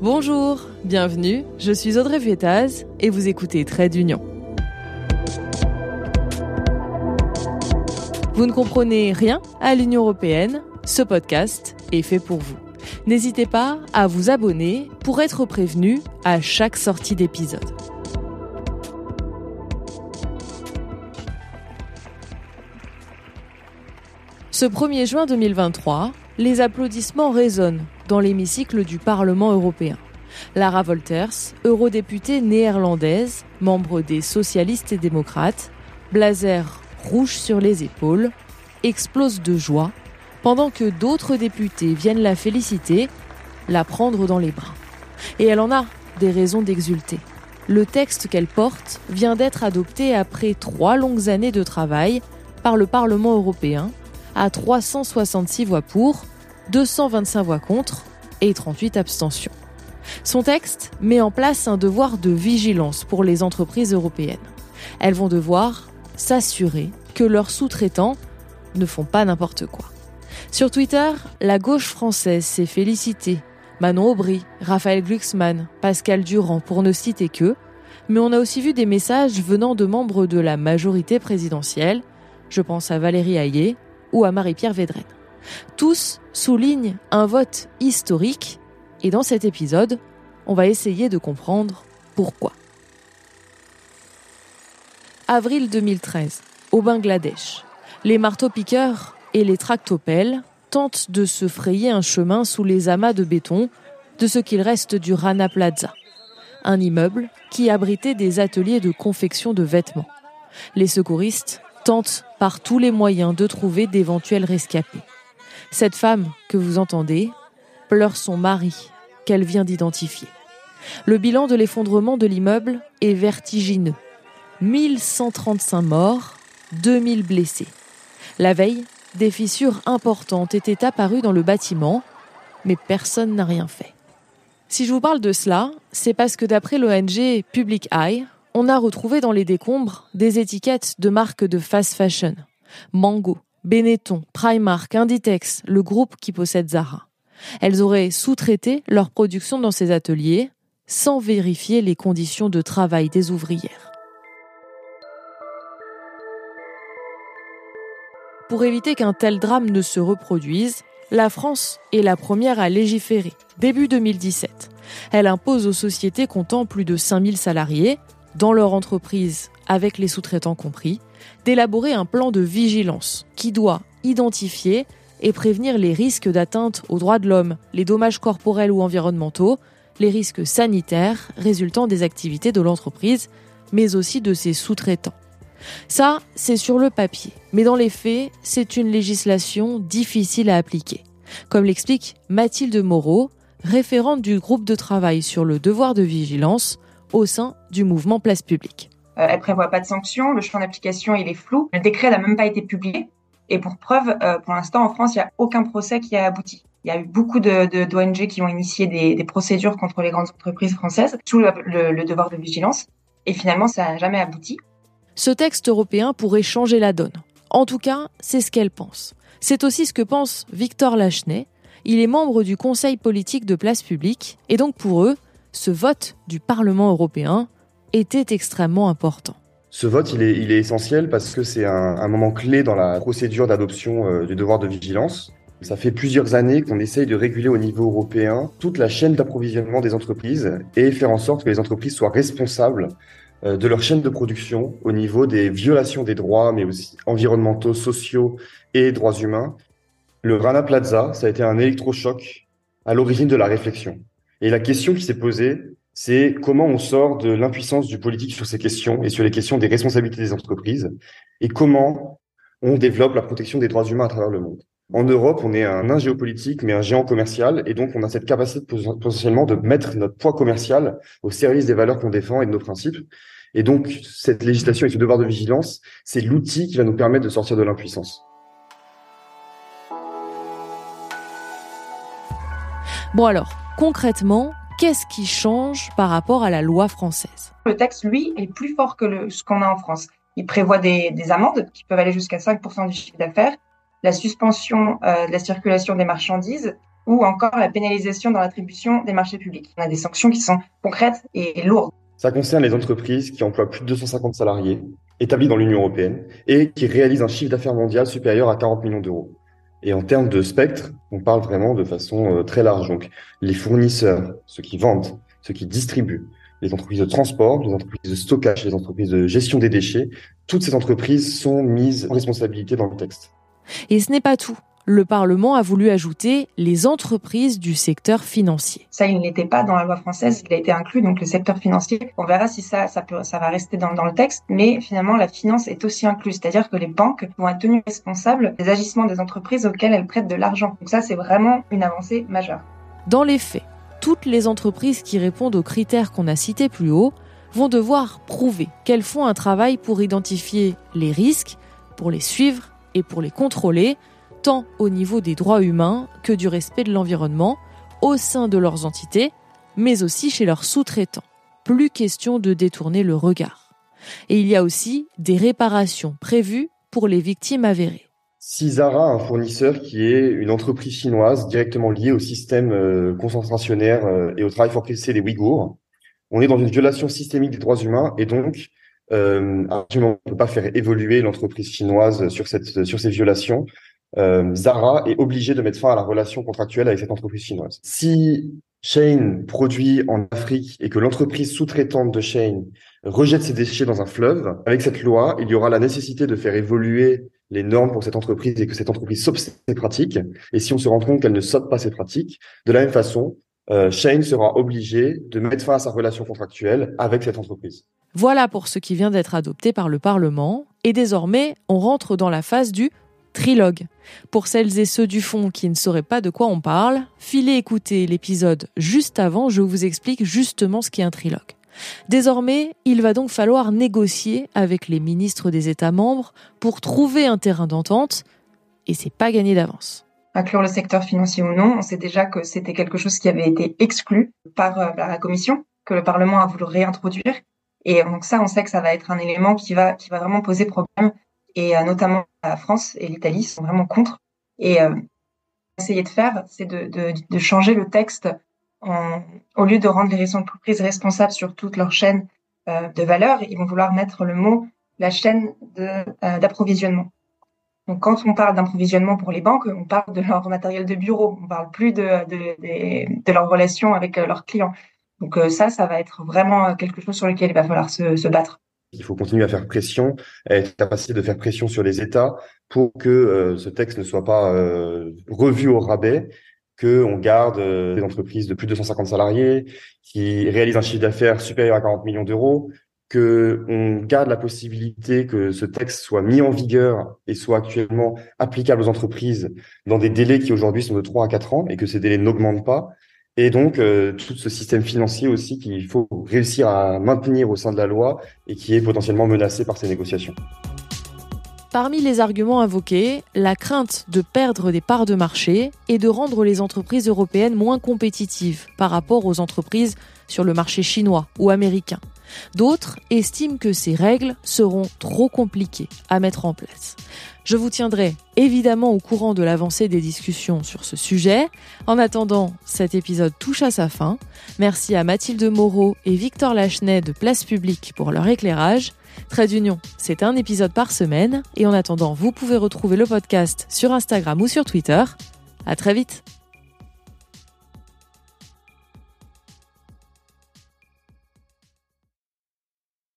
Bonjour, bienvenue, je suis Audrey Fétaz et vous écoutez Trait d'Union. Vous ne comprenez rien à l'Union européenne Ce podcast est fait pour vous. N'hésitez pas à vous abonner pour être prévenu à chaque sortie d'épisode. Ce 1er juin 2023, les applaudissements résonnent dans l'hémicycle du Parlement européen. Lara Wolters, eurodéputée néerlandaise, membre des socialistes et démocrates, blazer rouge sur les épaules, explose de joie pendant que d'autres députés viennent la féliciter, la prendre dans les bras. Et elle en a des raisons d'exulter. Le texte qu'elle porte vient d'être adopté après trois longues années de travail par le Parlement européen, à 366 voix pour, 225 voix contre et 38 abstentions. Son texte met en place un devoir de vigilance pour les entreprises européennes. Elles vont devoir s'assurer que leurs sous-traitants ne font pas n'importe quoi. Sur Twitter, la gauche française s'est félicitée. Manon Aubry, Raphaël Glucksmann, Pascal Durand, pour ne citer que, mais on a aussi vu des messages venant de membres de la majorité présidentielle, je pense à Valérie Hayé ou à Marie-Pierre Védrenne. Tous soulignent un vote historique, et dans cet épisode, on va essayer de comprendre pourquoi. Avril 2013, au Bangladesh, les marteaux-piqueurs et les tractopelles tentent de se frayer un chemin sous les amas de béton de ce qu'il reste du Rana Plaza, un immeuble qui abritait des ateliers de confection de vêtements. Les secouristes tentent par tous les moyens de trouver d'éventuels rescapés. Cette femme que vous entendez pleure son mari qu'elle vient d'identifier. Le bilan de l'effondrement de l'immeuble est vertigineux. 1135 morts, 2000 blessés. La veille, des fissures importantes étaient apparues dans le bâtiment, mais personne n'a rien fait. Si je vous parle de cela, c'est parce que d'après l'ONG Public Eye, on a retrouvé dans les décombres des étiquettes de marques de fast fashion. Mango, Benetton, Primark, Inditex, le groupe qui possède Zara. Elles auraient sous-traité leur production dans ces ateliers sans vérifier les conditions de travail des ouvrières. Pour éviter qu'un tel drame ne se reproduise, la France est la première à légiférer, début 2017. Elle impose aux sociétés comptant plus de 5000 salariés, dans leur entreprise avec les sous-traitants compris, d'élaborer un plan de vigilance qui doit identifier et prévenir les risques d'atteinte aux droits de l'homme, les dommages corporels ou environnementaux, les risques sanitaires résultant des activités de l'entreprise, mais aussi de ses sous-traitants. Ça, c'est sur le papier, mais dans les faits, c'est une législation difficile à appliquer. Comme l'explique Mathilde Moreau, référente du groupe de travail sur le devoir de vigilance au sein du mouvement Place Publique. Euh, elle prévoit pas de sanctions, le champ d'application il est flou, le décret n'a même pas été publié. Et pour preuve, euh, pour l'instant en France, il n'y a aucun procès qui a abouti. Il y a eu beaucoup de d'ONG qui ont initié des, des, procédures contre les grandes entreprises françaises sous le, le devoir de vigilance. Et finalement, ça n'a jamais abouti. Ce texte européen pourrait changer la donne. En tout cas, c'est ce qu'elle pense. C'est aussi ce que pense Victor Lachenay. Il est membre du Conseil politique de place publique et donc pour eux, ce vote du Parlement européen était extrêmement important. Ce vote, il est, essentiel parce que c'est un, un, moment clé dans la procédure d'adoption euh, du devoir de vigilance. Ça fait plusieurs années qu'on essaye de réguler au niveau européen toute la chaîne d'approvisionnement des entreprises et faire en sorte que les entreprises soient responsables euh, de leur chaîne de production au niveau des violations des droits, mais aussi environnementaux, sociaux et droits humains. Le Rana Plaza, ça a été un électrochoc à l'origine de la réflexion. Et la question qui s'est posée, c'est comment on sort de l'impuissance du politique sur ces questions et sur les questions des responsabilités des entreprises et comment on développe la protection des droits humains à travers le monde. En Europe, on est un nain géopolitique, mais un géant commercial, et donc on a cette capacité potentiellement de mettre notre poids commercial au service des valeurs qu'on défend et de nos principes. Et donc, cette législation et ce devoir de vigilance, c'est l'outil qui va nous permettre de sortir de l'impuissance. Bon alors, concrètement, qu'est-ce qui change par rapport à la loi française? Le texte, lui, est plus fort que le, ce qu'on a en France. Il prévoit des, des amendes qui peuvent aller jusqu'à 5% du chiffre d'affaires, la suspension euh, de la circulation des marchandises ou encore la pénalisation dans l'attribution des marchés publics. On a des sanctions qui sont concrètes et lourdes. Ça concerne les entreprises qui emploient plus de 250 salariés, établis dans l'Union européenne, et qui réalisent un chiffre d'affaires mondial supérieur à 40 millions d'euros. Et en termes de spectre, on parle vraiment de façon euh, très large. Donc, les fournisseurs, ceux qui vendent, ceux qui distribuent, les entreprises de transport, les entreprises de stockage, les entreprises de gestion des déchets, toutes ces entreprises sont mises en responsabilité dans le texte. Et ce n'est pas tout le Parlement a voulu ajouter les entreprises du secteur financier. Ça, il n'était pas dans la loi française, il a été inclus, donc le secteur financier. On verra si ça, ça, peut, ça va rester dans, dans le texte, mais finalement, la finance est aussi incluse, c'est-à-dire que les banques vont être tenues responsables des agissements des entreprises auxquelles elles prêtent de l'argent. Donc ça, c'est vraiment une avancée majeure. Dans les faits, toutes les entreprises qui répondent aux critères qu'on a cités plus haut vont devoir prouver qu'elles font un travail pour identifier les risques, pour les suivre et pour les contrôler, tant au niveau des droits humains que du respect de l'environnement au sein de leurs entités, mais aussi chez leurs sous-traitants. Plus question de détourner le regard. Et il y a aussi des réparations prévues pour les victimes avérées. Si Zara, un fournisseur qui est une entreprise chinoise directement liée au système euh, concentrationnaire euh, et au travail forcé des Ouïghours, on est dans une violation systémique des droits humains et donc euh, on ne peut pas faire évoluer l'entreprise chinoise sur, cette, sur ces violations euh, Zara est obligé de mettre fin à la relation contractuelle avec cette entreprise chinoise. Si Shane produit en Afrique et que l'entreprise sous-traitante de Shane rejette ses déchets dans un fleuve, avec cette loi, il y aura la nécessité de faire évoluer les normes pour cette entreprise et que cette entreprise sauve ses pratiques. Et si on se rend compte qu'elle ne saute pas ses pratiques, de la même façon, euh, Shane sera obligé de mettre fin à sa relation contractuelle avec cette entreprise. Voilà pour ce qui vient d'être adopté par le Parlement. Et désormais, on rentre dans la phase du trilogue. Pour celles et ceux du fond qui ne sauraient pas de quoi on parle, filez écouter l'épisode juste avant, je vous explique justement ce qu'est un trilogue. Désormais, il va donc falloir négocier avec les ministres des États membres pour trouver un terrain d'entente, et c'est pas gagné d'avance. Inclure le secteur financier ou non, on sait déjà que c'était quelque chose qui avait été exclu par, euh, la Commission, que le Parlement a voulu réintroduire. Et donc ça, on sait que ça va être un élément qui va, qui va vraiment poser problème et euh, notamment la France et l'Italie sont vraiment contre. Et euh, essayer de faire, c'est de, changer le texte au lieu de rendre les entreprises responsables sur toute leur chaîne euh, de valeur, ils vont vouloir mettre le mot la chaîne euh, d'approvisionnement. Donc, quand on parle d'approvisionnement pour les banques, on parle de leur matériel de bureau, on parle plus de, de, de, leur relation avec leurs clients. Donc ça, ça va être vraiment quelque chose sur lequel il va falloir se battre. Il faut continuer à faire pression, à être capacité de faire pression sur les États pour que euh, ce texte ne soit pas euh, revu au rabais, que on garde euh, des entreprises de plus de 250 salariés qui réalisent un chiffre d'affaires supérieur à 40 millions d'euros, que on garde la possibilité que ce texte soit mis en vigueur et soit actuellement applicable aux entreprises dans des délais qui aujourd'hui sont de 3 à 4 ans et que ces délais n'augmentent pas et donc, euh, tout ce système financier aussi qu'il faut réussir à maintenir au sein de la loi et qui est potentiellement menacé par ces négociations. Parmi les arguments invoqués, la crainte de perdre des parts de marché et de rendre les entreprises européennes moins compétitives par rapport aux entreprises sur le marché chinois ou américain. D'autres estiment que ces règles seront trop compliquées à mettre en place. Je vous tiendrai évidemment au courant de l'avancée des discussions sur ce sujet. En attendant, cet épisode touche à sa fin. Merci à Mathilde Moreau et Victor Lachenet de Place Publique pour leur éclairage. Trade d'union, c'est un épisode par semaine et en attendant, vous pouvez retrouver le podcast sur Instagram ou sur Twitter. À très vite.